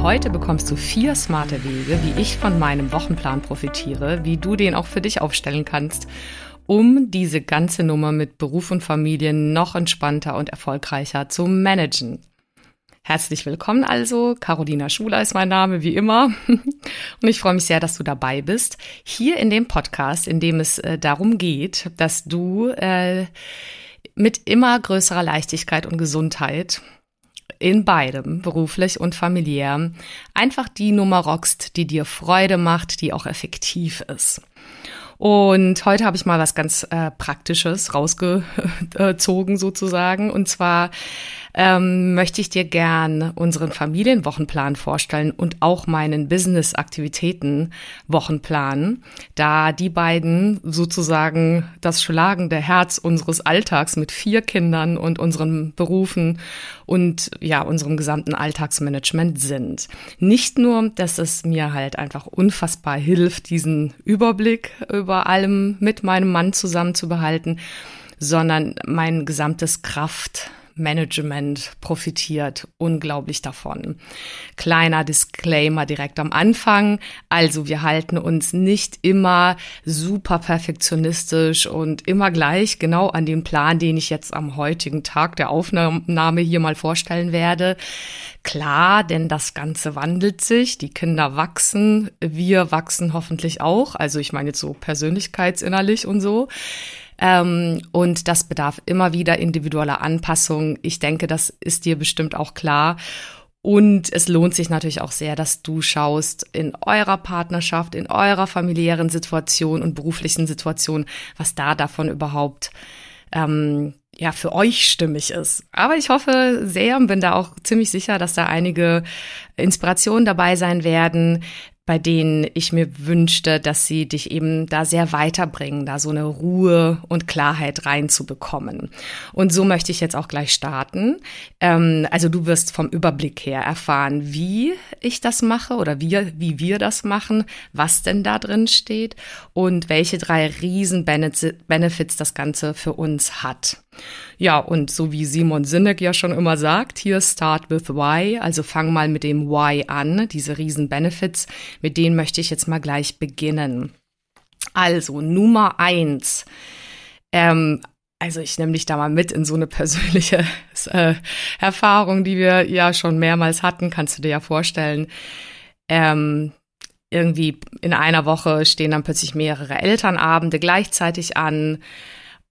Heute bekommst du vier smarte Wege, wie ich von meinem Wochenplan profitiere, wie du den auch für dich aufstellen kannst, um diese ganze Nummer mit Beruf und Familie noch entspannter und erfolgreicher zu managen. Herzlich willkommen also. Carolina Schuler ist mein Name, wie immer. Und ich freue mich sehr, dass du dabei bist. Hier in dem Podcast, in dem es äh, darum geht, dass du äh, mit immer größerer Leichtigkeit und Gesundheit in beidem, beruflich und familiär, einfach die Nummer rockst, die dir Freude macht, die auch effektiv ist. Und heute habe ich mal was ganz äh, Praktisches rausgezogen sozusagen. Und zwar ähm, möchte ich dir gern unseren Familienwochenplan vorstellen und auch meinen Business-Aktivitäten-Wochenplan, da die beiden sozusagen das schlagende Herz unseres Alltags mit vier Kindern und unseren Berufen und ja, unserem gesamten Alltagsmanagement sind. Nicht nur, dass es mir halt einfach unfassbar hilft, diesen Überblick über allem mit meinem Mann zusammen zu behalten, sondern mein gesamtes Kraft Management profitiert unglaublich davon. Kleiner Disclaimer direkt am Anfang. Also wir halten uns nicht immer super perfektionistisch und immer gleich genau an den Plan, den ich jetzt am heutigen Tag der Aufnahme hier mal vorstellen werde. Klar, denn das Ganze wandelt sich, die Kinder wachsen, wir wachsen hoffentlich auch. Also ich meine jetzt so persönlichkeitsinnerlich und so. Ähm, und das bedarf immer wieder individueller Anpassung. Ich denke, das ist dir bestimmt auch klar. Und es lohnt sich natürlich auch sehr, dass du schaust in eurer Partnerschaft, in eurer familiären Situation und beruflichen Situation, was da davon überhaupt ähm, ja für euch stimmig ist. Aber ich hoffe sehr und bin da auch ziemlich sicher, dass da einige Inspirationen dabei sein werden, bei denen ich mir wünschte, dass sie dich eben da sehr weiterbringen, da so eine Ruhe und Klarheit reinzubekommen. Und so möchte ich jetzt auch gleich starten. Ähm, also du wirst vom Überblick her erfahren, wie ich das mache oder wie, wie wir das machen, was denn da drin steht und welche drei riesen Benefits das Ganze für uns hat. Ja, und so wie Simon Sinek ja schon immer sagt, hier start with why, also fang mal mit dem why an, diese riesen Benefits, mit denen möchte ich jetzt mal gleich beginnen. Also Nummer eins. Ähm, also ich nehme dich da mal mit in so eine persönliche äh, Erfahrung, die wir ja schon mehrmals hatten, kannst du dir ja vorstellen. Ähm, irgendwie in einer Woche stehen dann plötzlich mehrere Elternabende gleichzeitig an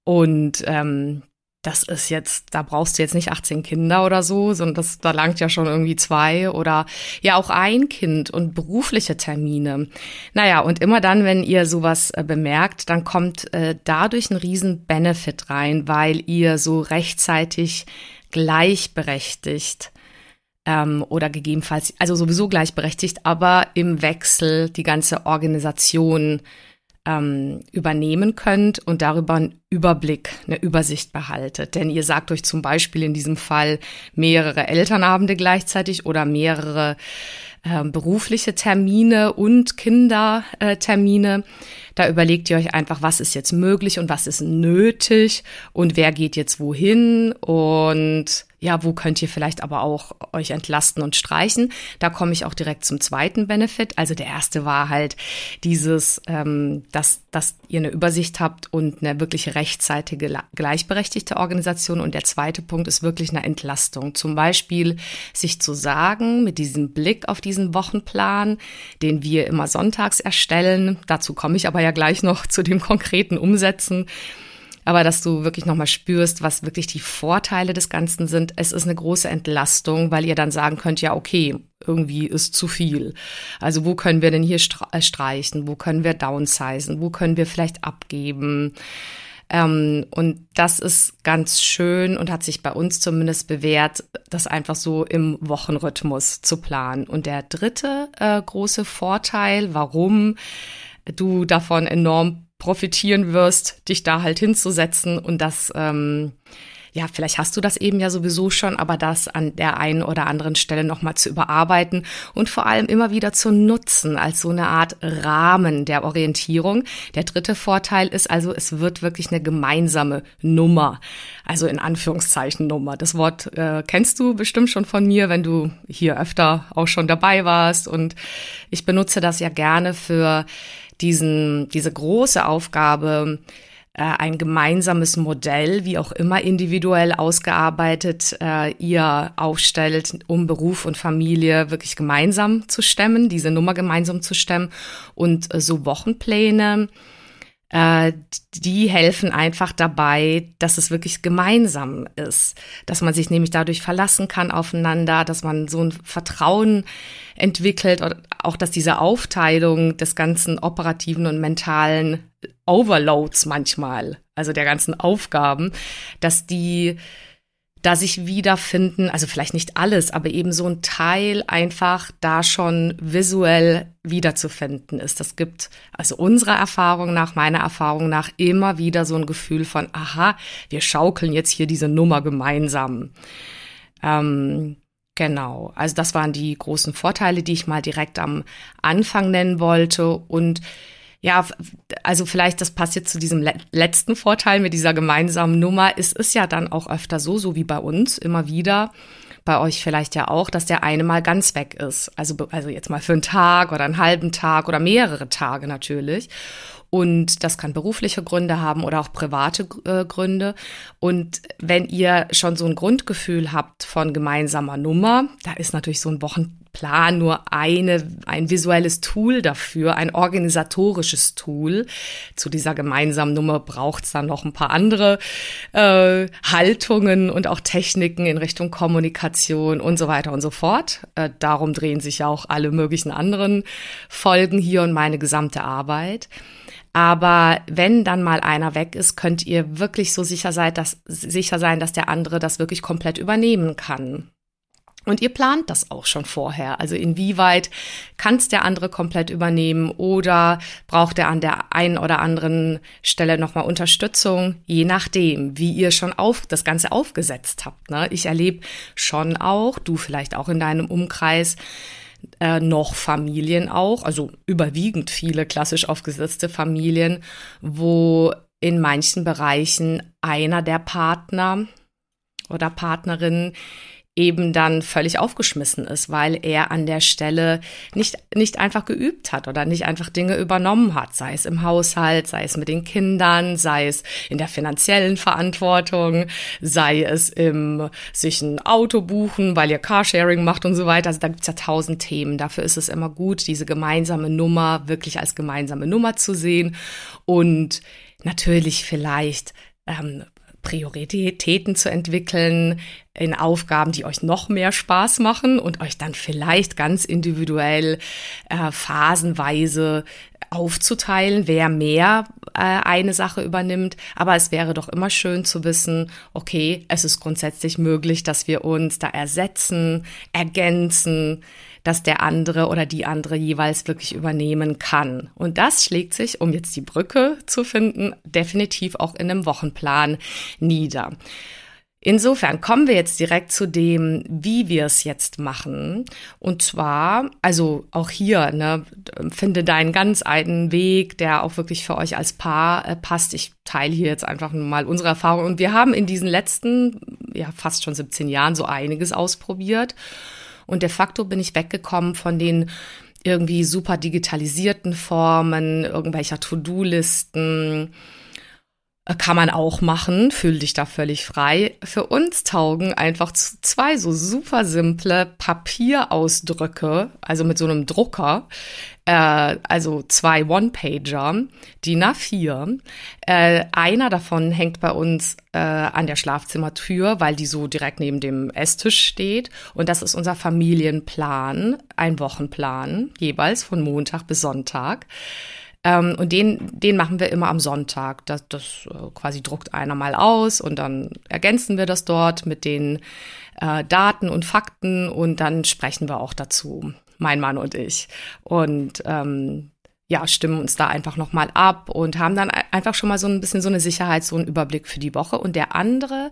und ähm, das ist jetzt, da brauchst du jetzt nicht 18 Kinder oder so, sondern das, da langt ja schon irgendwie zwei oder ja auch ein Kind und berufliche Termine. Naja, und immer dann, wenn ihr sowas äh, bemerkt, dann kommt äh, dadurch ein riesen Benefit rein, weil ihr so rechtzeitig gleichberechtigt ähm, oder gegebenenfalls, also sowieso gleichberechtigt, aber im Wechsel die ganze Organisation ähm, übernehmen könnt und darüber einen Überblick, eine Übersicht behaltet. Denn ihr sagt euch zum Beispiel in diesem Fall mehrere Elternabende gleichzeitig oder mehrere äh, berufliche Termine und Kindertermine. Da überlegt ihr euch einfach, was ist jetzt möglich und was ist nötig und wer geht jetzt wohin und ja, wo könnt ihr vielleicht aber auch euch entlasten und streichen? Da komme ich auch direkt zum zweiten Benefit. Also der erste war halt dieses, ähm, dass, dass ihr eine Übersicht habt und eine wirklich rechtzeitige, gleichberechtigte Organisation. Und der zweite Punkt ist wirklich eine Entlastung. Zum Beispiel sich zu sagen, mit diesem Blick auf diesen Wochenplan, den wir immer sonntags erstellen, dazu komme ich aber ja gleich noch zu dem konkreten Umsetzen, aber dass du wirklich nochmal spürst, was wirklich die Vorteile des Ganzen sind. Es ist eine große Entlastung, weil ihr dann sagen könnt, ja, okay, irgendwie ist zu viel. Also wo können wir denn hier äh, streichen? Wo können wir downsizen? Wo können wir vielleicht abgeben? Ähm, und das ist ganz schön und hat sich bei uns zumindest bewährt, das einfach so im Wochenrhythmus zu planen. Und der dritte äh, große Vorteil, warum du davon enorm profitieren wirst, dich da halt hinzusetzen und das ähm, ja, vielleicht hast du das eben ja sowieso schon, aber das an der einen oder anderen Stelle nochmal zu überarbeiten und vor allem immer wieder zu nutzen als so eine Art Rahmen der Orientierung. Der dritte Vorteil ist also, es wird wirklich eine gemeinsame Nummer, also in Anführungszeichen Nummer. Das Wort äh, kennst du bestimmt schon von mir, wenn du hier öfter auch schon dabei warst und ich benutze das ja gerne für diesen, diese große Aufgabe, äh, ein gemeinsames Modell, wie auch immer individuell ausgearbeitet, äh, ihr aufstellt, um Beruf und Familie wirklich gemeinsam zu stemmen, diese Nummer gemeinsam zu stemmen und äh, so Wochenpläne äh, die helfen einfach dabei, dass es wirklich gemeinsam ist, dass man sich nämlich dadurch verlassen kann aufeinander, dass man so ein Vertrauen entwickelt, oder auch dass diese Aufteilung des ganzen operativen und mentalen Overloads manchmal, also der ganzen Aufgaben, dass die da sich wiederfinden, also vielleicht nicht alles, aber eben so ein Teil einfach da schon visuell wiederzufinden ist. Das gibt also unserer Erfahrung nach, meiner Erfahrung nach immer wieder so ein Gefühl von, aha, wir schaukeln jetzt hier diese Nummer gemeinsam. Ähm, genau, also das waren die großen Vorteile, die ich mal direkt am Anfang nennen wollte und ja, also vielleicht, das passt jetzt zu diesem letzten Vorteil mit dieser gemeinsamen Nummer. Es ist ja dann auch öfter so, so wie bei uns, immer wieder, bei euch vielleicht ja auch, dass der eine mal ganz weg ist. Also, also jetzt mal für einen Tag oder einen halben Tag oder mehrere Tage natürlich. Und das kann berufliche Gründe haben oder auch private äh, Gründe. Und wenn ihr schon so ein Grundgefühl habt von gemeinsamer Nummer, da ist natürlich so ein Wochenplan nur eine, ein visuelles Tool dafür, ein organisatorisches Tool. Zu dieser gemeinsamen Nummer braucht es dann noch ein paar andere äh, Haltungen und auch Techniken in Richtung Kommunikation und so weiter und so fort. Äh, darum drehen sich ja auch alle möglichen anderen Folgen hier und meine gesamte Arbeit. Aber wenn dann mal einer weg ist, könnt ihr wirklich so sicher sein, dass, sicher sein, dass der andere das wirklich komplett übernehmen kann. Und ihr plant das auch schon vorher. Also inwieweit kann es der andere komplett übernehmen oder braucht er an der einen oder anderen Stelle nochmal Unterstützung, je nachdem, wie ihr schon auf, das Ganze aufgesetzt habt. Ne? Ich erlebe schon auch, du vielleicht auch in deinem Umkreis, äh, noch Familien auch, also überwiegend viele klassisch aufgesetzte Familien, wo in manchen Bereichen einer der Partner oder Partnerinnen eben dann völlig aufgeschmissen ist, weil er an der Stelle nicht, nicht einfach geübt hat oder nicht einfach Dinge übernommen hat, sei es im Haushalt, sei es mit den Kindern, sei es in der finanziellen Verantwortung, sei es im sich ein Auto buchen, weil ihr Carsharing macht und so weiter. Also da gibt's ja tausend Themen. Dafür ist es immer gut, diese gemeinsame Nummer wirklich als gemeinsame Nummer zu sehen und natürlich vielleicht ähm, Prioritäten zu entwickeln in Aufgaben, die euch noch mehr Spaß machen und euch dann vielleicht ganz individuell äh, phasenweise aufzuteilen, wer mehr äh, eine Sache übernimmt. Aber es wäre doch immer schön zu wissen, okay, es ist grundsätzlich möglich, dass wir uns da ersetzen, ergänzen, dass der andere oder die andere jeweils wirklich übernehmen kann. Und das schlägt sich, um jetzt die Brücke zu finden, definitiv auch in einem Wochenplan nieder. Insofern kommen wir jetzt direkt zu dem, wie wir es jetzt machen. Und zwar, also auch hier, ne, finde deinen ganz eigenen Weg, der auch wirklich für euch als Paar äh, passt. Ich teile hier jetzt einfach mal unsere Erfahrung. Und wir haben in diesen letzten, ja, fast schon 17 Jahren so einiges ausprobiert. Und de facto bin ich weggekommen von den irgendwie super digitalisierten Formen, irgendwelcher To-Do-Listen kann man auch machen, fühl dich da völlig frei. Für uns taugen einfach zwei so super simple Papierausdrücke, also mit so einem Drucker, äh, also zwei One-Pager, DIN A4. Äh, einer davon hängt bei uns äh, an der Schlafzimmertür, weil die so direkt neben dem Esstisch steht. Und das ist unser Familienplan, ein Wochenplan, jeweils von Montag bis Sonntag. Ähm, und den, den machen wir immer am Sonntag. Das, das äh, quasi druckt einer mal aus und dann ergänzen wir das dort mit den äh, Daten und Fakten und dann sprechen wir auch dazu, mein Mann und ich. Und ähm, ja, stimmen uns da einfach nochmal ab und haben dann einfach schon mal so ein bisschen so eine Sicherheit, so einen Überblick für die Woche. Und der andere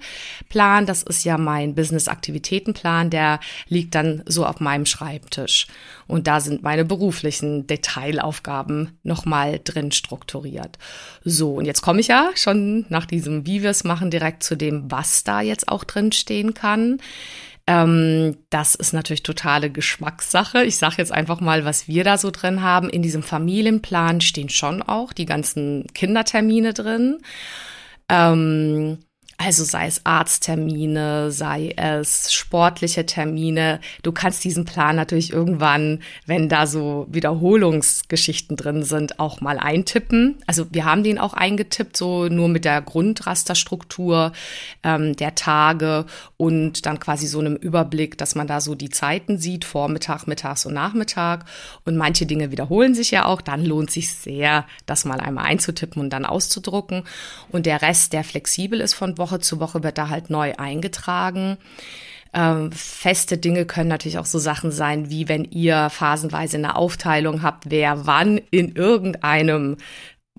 Plan, das ist ja mein Business-Aktivitätenplan, der liegt dann so auf meinem Schreibtisch. Und da sind meine beruflichen Detailaufgaben nochmal drin strukturiert. So, und jetzt komme ich ja schon nach diesem, wie wir es machen, direkt zu dem, was da jetzt auch drin stehen kann. Ähm, das ist natürlich totale Geschmackssache. Ich sage jetzt einfach mal, was wir da so drin haben. In diesem Familienplan stehen schon auch die ganzen Kindertermine drin. Ähm, also sei es Arzttermine, sei es sportliche Termine. Du kannst diesen Plan natürlich irgendwann, wenn da so Wiederholungsgeschichten drin sind, auch mal eintippen. Also wir haben den auch eingetippt, so nur mit der Grundrasterstruktur ähm, der Tage und dann quasi so einem Überblick, dass man da so die Zeiten sieht, Vormittag, Mittags und Nachmittag. Und manche Dinge wiederholen sich ja auch. Dann lohnt sich sehr, das mal einmal einzutippen und dann auszudrucken. Und der Rest, der flexibel ist von Woche Woche zu Woche wird da halt neu eingetragen. Ähm, feste Dinge können natürlich auch so Sachen sein, wie wenn ihr phasenweise eine Aufteilung habt, wer wann in irgendeinem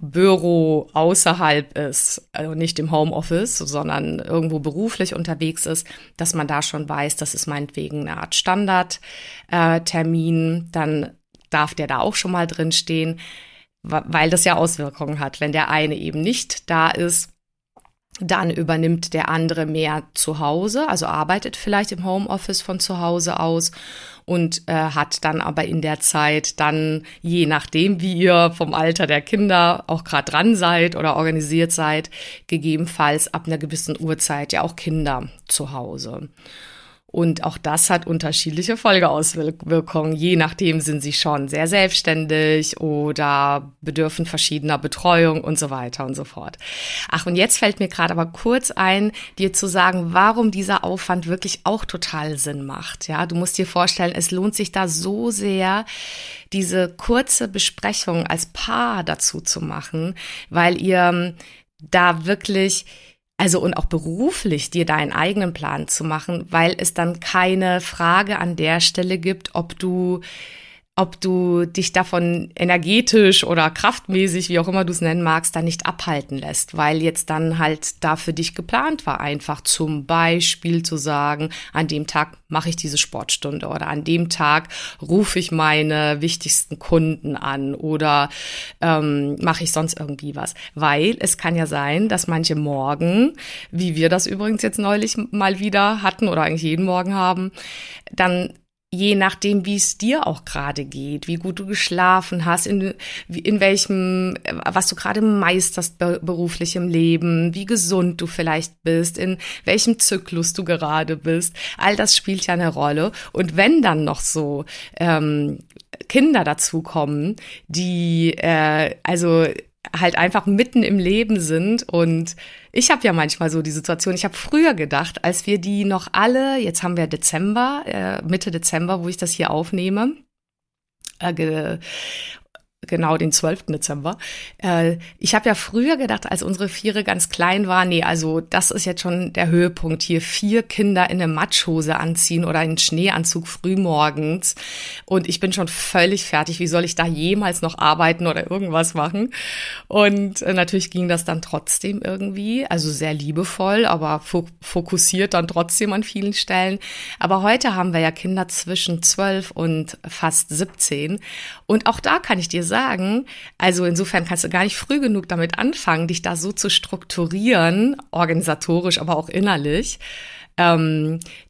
Büro außerhalb ist, also nicht im Homeoffice, sondern irgendwo beruflich unterwegs ist, dass man da schon weiß, das ist meinetwegen eine Art Standardtermin, äh, dann darf der da auch schon mal drin stehen, weil das ja Auswirkungen hat. Wenn der eine eben nicht da ist, dann übernimmt der andere mehr zu Hause, also arbeitet vielleicht im Homeoffice von zu Hause aus und äh, hat dann aber in der Zeit dann, je nachdem, wie ihr vom Alter der Kinder auch gerade dran seid oder organisiert seid, gegebenenfalls ab einer gewissen Uhrzeit ja auch Kinder zu Hause. Und auch das hat unterschiedliche Folgeauswirkungen. Je nachdem sind sie schon sehr selbstständig oder bedürfen verschiedener Betreuung und so weiter und so fort. Ach, und jetzt fällt mir gerade aber kurz ein, dir zu sagen, warum dieser Aufwand wirklich auch total Sinn macht. Ja, du musst dir vorstellen, es lohnt sich da so sehr, diese kurze Besprechung als Paar dazu zu machen, weil ihr da wirklich also und auch beruflich dir deinen eigenen Plan zu machen, weil es dann keine Frage an der Stelle gibt, ob du ob du dich davon energetisch oder kraftmäßig, wie auch immer du es nennen magst, da nicht abhalten lässt, weil jetzt dann halt da für dich geplant war, einfach zum Beispiel zu sagen, an dem Tag mache ich diese Sportstunde oder an dem Tag rufe ich meine wichtigsten Kunden an oder ähm, mache ich sonst irgendwie was. Weil es kann ja sein, dass manche Morgen, wie wir das übrigens jetzt neulich mal wieder hatten oder eigentlich jeden Morgen haben, dann je nachdem, wie es dir auch gerade geht, wie gut du geschlafen hast, in, in welchem, was du gerade meisterst beruflich im Leben, wie gesund du vielleicht bist, in welchem Zyklus du gerade bist. All das spielt ja eine Rolle. Und wenn dann noch so ähm, Kinder dazukommen, die äh, also halt einfach mitten im Leben sind. Und ich habe ja manchmal so die Situation, ich habe früher gedacht, als wir die noch alle, jetzt haben wir Dezember, äh, Mitte Dezember, wo ich das hier aufnehme, äh, genau den 12. Dezember. Äh, ich habe ja früher gedacht, als unsere Viere ganz klein waren, nee, also das ist jetzt schon der Höhepunkt hier. Vier Kinder in eine Matschhose anziehen oder einen Schneeanzug frühmorgens. Und ich bin schon völlig fertig. Wie soll ich da jemals noch arbeiten oder irgendwas machen? Und äh, natürlich ging das dann trotzdem irgendwie, also sehr liebevoll, aber fokussiert dann trotzdem an vielen Stellen. Aber heute haben wir ja Kinder zwischen 12 und fast 17. Und auch da kann ich dir sagen, also insofern kannst du gar nicht früh genug damit anfangen, dich da so zu strukturieren, organisatorisch, aber auch innerlich, ähm, äh,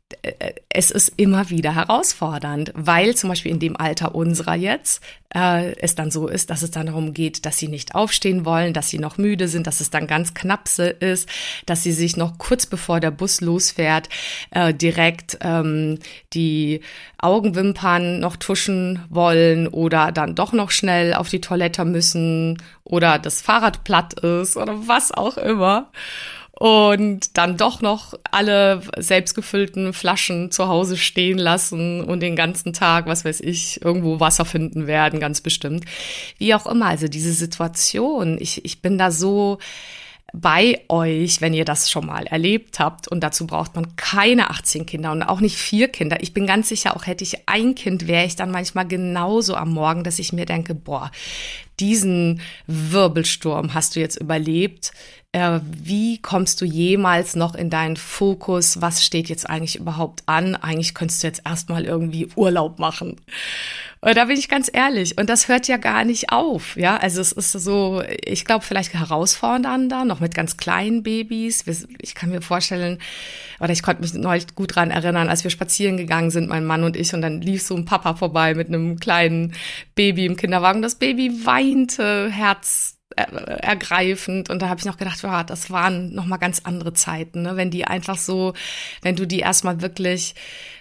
es ist immer wieder herausfordernd, weil zum Beispiel in dem Alter unserer jetzt äh, es dann so ist, dass es dann darum geht, dass sie nicht aufstehen wollen, dass sie noch müde sind, dass es dann ganz knapp ist, dass sie sich noch kurz bevor der Bus losfährt äh, direkt ähm, die Augenwimpern noch tuschen wollen oder dann doch noch schnell auf die Toilette müssen oder das Fahrrad platt ist oder was auch immer und dann doch noch alle selbstgefüllten Flaschen zu Hause stehen lassen und den ganzen Tag, was weiß ich, irgendwo Wasser finden werden, ganz bestimmt. Wie auch immer, also diese Situation, ich, ich bin da so bei euch, wenn ihr das schon mal erlebt habt. Und dazu braucht man keine 18 Kinder und auch nicht vier Kinder. Ich bin ganz sicher, auch hätte ich ein Kind, wäre ich dann manchmal genauso am Morgen, dass ich mir denke, boah, diesen Wirbelsturm hast du jetzt überlebt äh, wie kommst du jemals noch in deinen Fokus? Was steht jetzt eigentlich überhaupt an? Eigentlich könntest du jetzt erstmal irgendwie Urlaub machen. Und da bin ich ganz ehrlich. Und das hört ja gar nicht auf. Ja, also es ist so, ich glaube, vielleicht herausfordernder, noch mit ganz kleinen Babys. Ich kann mir vorstellen, oder ich konnte mich neulich gut dran erinnern, als wir spazieren gegangen sind, mein Mann und ich, und dann lief so ein Papa vorbei mit einem kleinen Baby im Kinderwagen. Das Baby weinte, Herz ergreifend. Und da habe ich noch gedacht, ja, das waren noch mal ganz andere Zeiten, ne? wenn die einfach so, wenn du die erstmal wirklich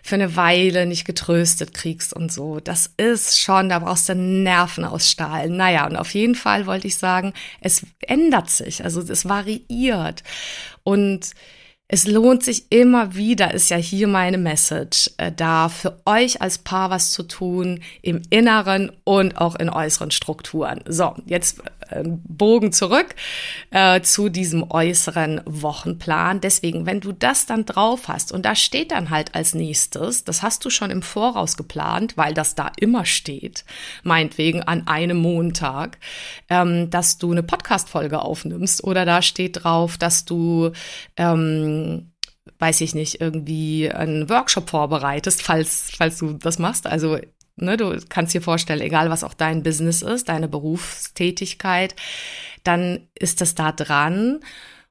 für eine Weile nicht getröstet kriegst und so. Das ist schon, da brauchst du Nerven aus Stahl. Naja, und auf jeden Fall wollte ich sagen, es ändert sich, also es variiert. Und es lohnt sich immer wieder, ist ja hier meine Message, äh, da für euch als Paar was zu tun, im Inneren und auch in äußeren Strukturen. So, jetzt äh, Bogen zurück äh, zu diesem äußeren Wochenplan. Deswegen, wenn du das dann drauf hast und da steht dann halt als nächstes, das hast du schon im Voraus geplant, weil das da immer steht, meinetwegen an einem Montag, ähm, dass du eine Podcast-Folge aufnimmst oder da steht drauf, dass du ähm, weiß ich nicht, irgendwie einen Workshop vorbereitest, falls, falls du das machst. Also, ne, du kannst dir vorstellen, egal was auch dein Business ist, deine Berufstätigkeit, dann ist das da dran.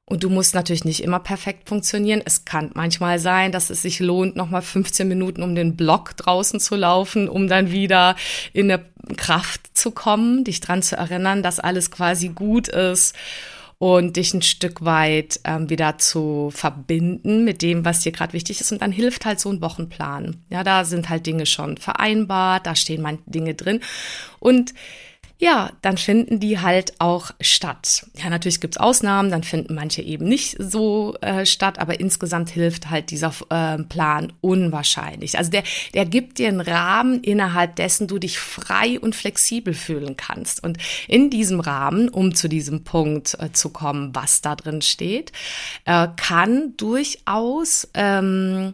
Und du musst natürlich nicht immer perfekt funktionieren. Es kann manchmal sein, dass es sich lohnt, nochmal 15 Minuten um den Block draußen zu laufen, um dann wieder in eine Kraft zu kommen, dich dran zu erinnern, dass alles quasi gut ist und dich ein Stück weit ähm, wieder zu verbinden mit dem, was dir gerade wichtig ist. Und dann hilft halt so ein Wochenplan. Ja, da sind halt Dinge schon vereinbart, da stehen man Dinge drin. Und ja, dann finden die halt auch statt. Ja, natürlich gibt's Ausnahmen, dann finden manche eben nicht so äh, statt, aber insgesamt hilft halt dieser äh, Plan unwahrscheinlich. Also der, der gibt dir einen Rahmen, innerhalb dessen du dich frei und flexibel fühlen kannst. Und in diesem Rahmen, um zu diesem Punkt äh, zu kommen, was da drin steht, äh, kann durchaus ähm,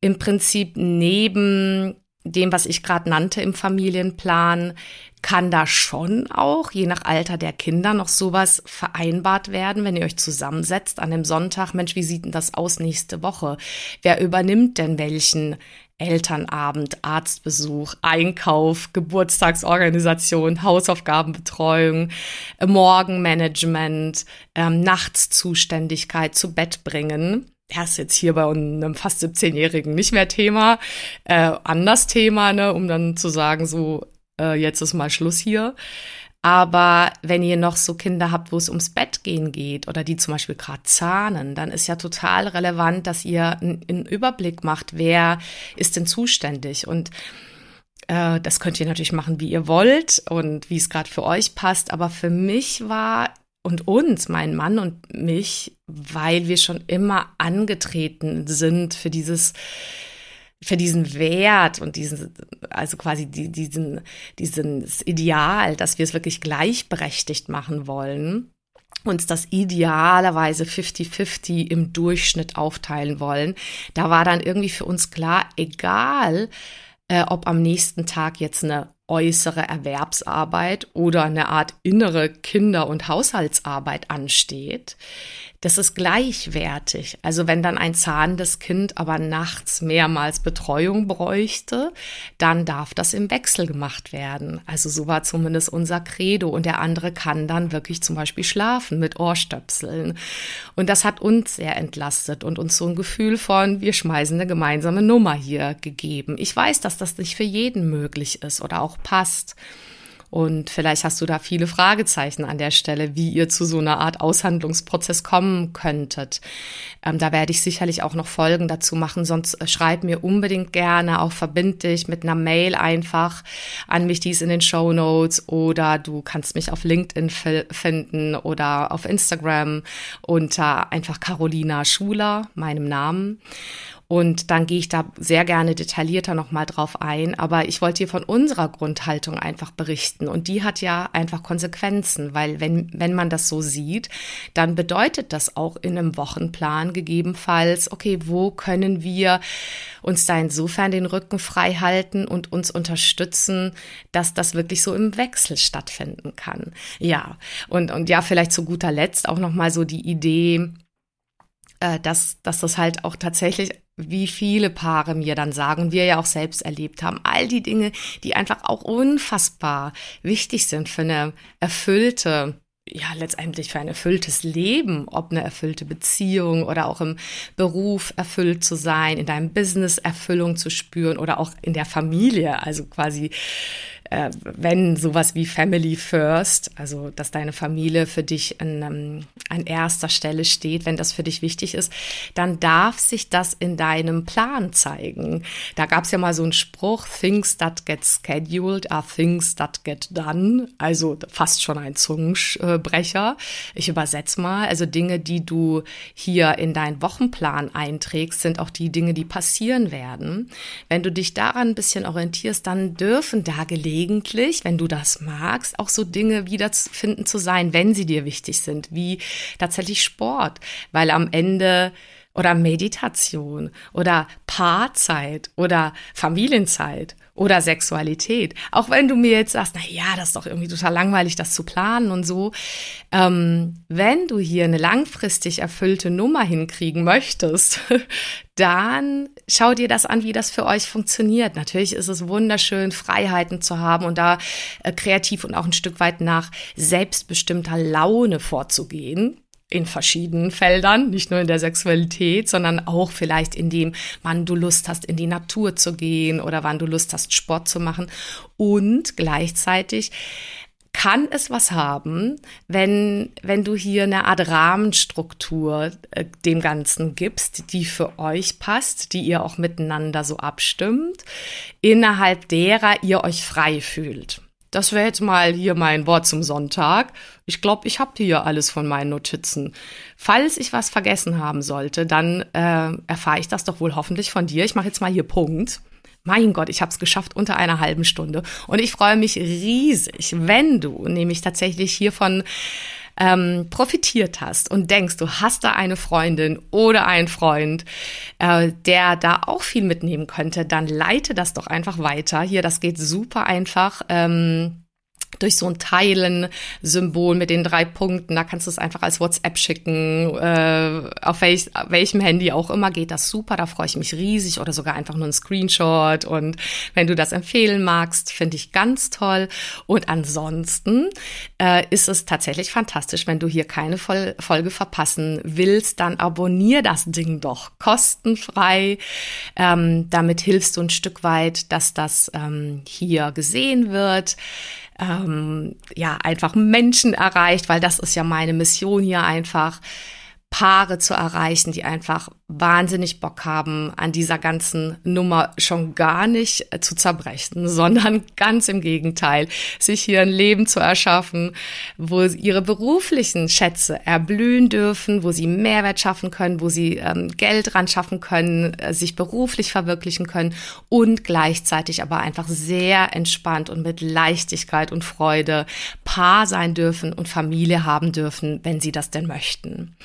im Prinzip neben dem, was ich gerade nannte im Familienplan, kann da schon auch, je nach Alter der Kinder, noch sowas vereinbart werden, wenn ihr euch zusammensetzt an dem Sonntag. Mensch, wie sieht denn das aus nächste Woche? Wer übernimmt denn welchen Elternabend, Arztbesuch, Einkauf, Geburtstagsorganisation, Hausaufgabenbetreuung, Morgenmanagement, ähm, Nachtszuständigkeit zu Bett bringen. Er ist jetzt hier bei einem fast 17-Jährigen nicht mehr Thema, äh, anders Thema, ne, um dann zu sagen, so äh, jetzt ist mal Schluss hier. Aber wenn ihr noch so Kinder habt, wo es ums Bett gehen geht oder die zum Beispiel gerade zahnen, dann ist ja total relevant, dass ihr einen Überblick macht, wer ist denn zuständig. Und äh, das könnt ihr natürlich machen, wie ihr wollt und wie es gerade für euch passt. Aber für mich war und uns, mein Mann und mich, weil wir schon immer angetreten sind für dieses für diesen Wert und diesen, also quasi die, diesen, dieses Ideal, dass wir es wirklich gleichberechtigt machen wollen, uns das idealerweise 50-50 im Durchschnitt aufteilen wollen, da war dann irgendwie für uns klar, egal, äh, ob am nächsten Tag jetzt eine äußere Erwerbsarbeit oder eine Art innere Kinder- und Haushaltsarbeit ansteht, Das ist gleichwertig. Also wenn dann ein zahnendes Kind aber nachts mehrmals Betreuung bräuchte, dann darf das im Wechsel gemacht werden. Also so war zumindest unser Credo. Und der andere kann dann wirklich zum Beispiel schlafen mit Ohrstöpseln. Und das hat uns sehr entlastet und uns so ein Gefühl von, wir schmeißen eine gemeinsame Nummer hier gegeben. Ich weiß, dass das nicht für jeden möglich ist oder auch passt. Und vielleicht hast du da viele Fragezeichen an der Stelle, wie ihr zu so einer Art Aushandlungsprozess kommen könntet. Ähm, da werde ich sicherlich auch noch Folgen dazu machen, sonst äh, schreib mir unbedingt gerne, auch verbindlich mit einer Mail einfach an mich, die ist in den Show Notes oder du kannst mich auf LinkedIn finden oder auf Instagram unter einfach Carolina Schuler, meinem Namen. Und dann gehe ich da sehr gerne detaillierter nochmal drauf ein. Aber ich wollte dir von unserer Grundhaltung einfach berichten. Und die hat ja einfach Konsequenzen, weil wenn, wenn man das so sieht, dann bedeutet das auch in einem Wochenplan gegebenenfalls, okay, wo können wir uns da insofern den Rücken frei halten und uns unterstützen, dass das wirklich so im Wechsel stattfinden kann. Ja, und, und ja, vielleicht zu guter Letzt auch nochmal so die Idee, äh, dass, dass das halt auch tatsächlich wie viele Paare mir dann sagen wir ja auch selbst erlebt haben, all die Dinge, die einfach auch unfassbar wichtig sind für eine erfüllte ja, letztendlich für ein erfülltes Leben, ob eine erfüllte Beziehung oder auch im Beruf erfüllt zu sein, in deinem Business Erfüllung zu spüren oder auch in der Familie, also quasi äh, wenn sowas wie Family First, also dass deine Familie für dich an, ähm, an erster Stelle steht, wenn das für dich wichtig ist, dann darf sich das in deinem Plan zeigen. Da gab es ja mal so einen Spruch, Things that get scheduled are things that get done. Also fast schon ein Zungenbrecher. Ich übersetze mal. Also Dinge, die du hier in deinen Wochenplan einträgst, sind auch die Dinge, die passieren werden. Wenn du dich daran ein bisschen orientierst, dann dürfen da gelegentlich gelegentlich, wenn du das magst, auch so Dinge wiederfinden zu sein, wenn sie dir wichtig sind, wie tatsächlich Sport, weil am Ende oder Meditation oder Paarzeit oder Familienzeit oder Sexualität. Auch wenn du mir jetzt sagst, na ja, das ist doch irgendwie total langweilig, das zu planen und so. Ähm, wenn du hier eine langfristig erfüllte Nummer hinkriegen möchtest, dann schau dir das an, wie das für euch funktioniert. Natürlich ist es wunderschön, Freiheiten zu haben und da äh, kreativ und auch ein Stück weit nach selbstbestimmter Laune vorzugehen in verschiedenen Feldern, nicht nur in der Sexualität, sondern auch vielleicht in dem, wann du Lust hast, in die Natur zu gehen oder wann du Lust hast, Sport zu machen. Und gleichzeitig kann es was haben, wenn, wenn du hier eine Art Rahmenstruktur äh, dem Ganzen gibst, die für euch passt, die ihr auch miteinander so abstimmt, innerhalb derer ihr euch frei fühlt. Das wäre jetzt mal hier mein Wort zum Sonntag. Ich glaube, ich habe hier alles von meinen Notizen. Falls ich was vergessen haben sollte, dann äh, erfahre ich das doch wohl hoffentlich von dir. Ich mache jetzt mal hier Punkt. Mein Gott, ich habe es geschafft unter einer halben Stunde. Und ich freue mich riesig, wenn du nämlich tatsächlich hiervon ähm, profitiert hast und denkst, du hast da eine Freundin oder einen Freund, äh, der da auch viel mitnehmen könnte, dann leite das doch einfach weiter. Hier, das geht super einfach. Ähm, durch so ein Teilen-Symbol mit den drei Punkten. Da kannst du es einfach als WhatsApp schicken. Äh, auf welch, welchem Handy auch immer geht das super. Da freue ich mich riesig. Oder sogar einfach nur ein Screenshot. Und wenn du das empfehlen magst, finde ich ganz toll. Und ansonsten äh, ist es tatsächlich fantastisch, wenn du hier keine Vol Folge verpassen willst, dann abonnier das Ding doch kostenfrei. Ähm, damit hilfst du ein Stück weit, dass das ähm, hier gesehen wird ähm, ja einfach Menschen erreicht, weil das ist ja meine Mission hier einfach Paare zu erreichen, die einfach wahnsinnig Bock haben, an dieser ganzen Nummer schon gar nicht äh, zu zerbrechen, sondern ganz im Gegenteil, sich hier ein Leben zu erschaffen, wo ihre beruflichen Schätze erblühen dürfen, wo sie Mehrwert schaffen können, wo sie ähm, Geld ran schaffen können, äh, sich beruflich verwirklichen können und gleichzeitig aber einfach sehr entspannt und mit Leichtigkeit und Freude Paar sein dürfen und Familie haben dürfen, wenn sie das denn möchten.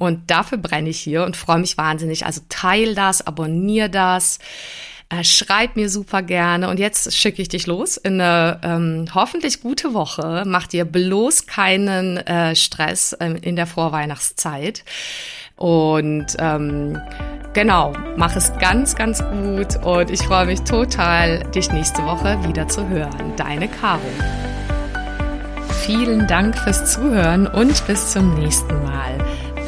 Und dafür brenne ich hier und freue mich wahnsinnig. Also teil das, abonnier das. Äh, schreib mir super gerne. Und jetzt schicke ich dich los in eine ähm, hoffentlich gute Woche. Mach dir bloß keinen äh, Stress äh, in der Vorweihnachtszeit. Und ähm, genau, mach es ganz, ganz gut. Und ich freue mich total, dich nächste Woche wieder zu hören. Deine Caro. Vielen Dank fürs Zuhören und bis zum nächsten Mal.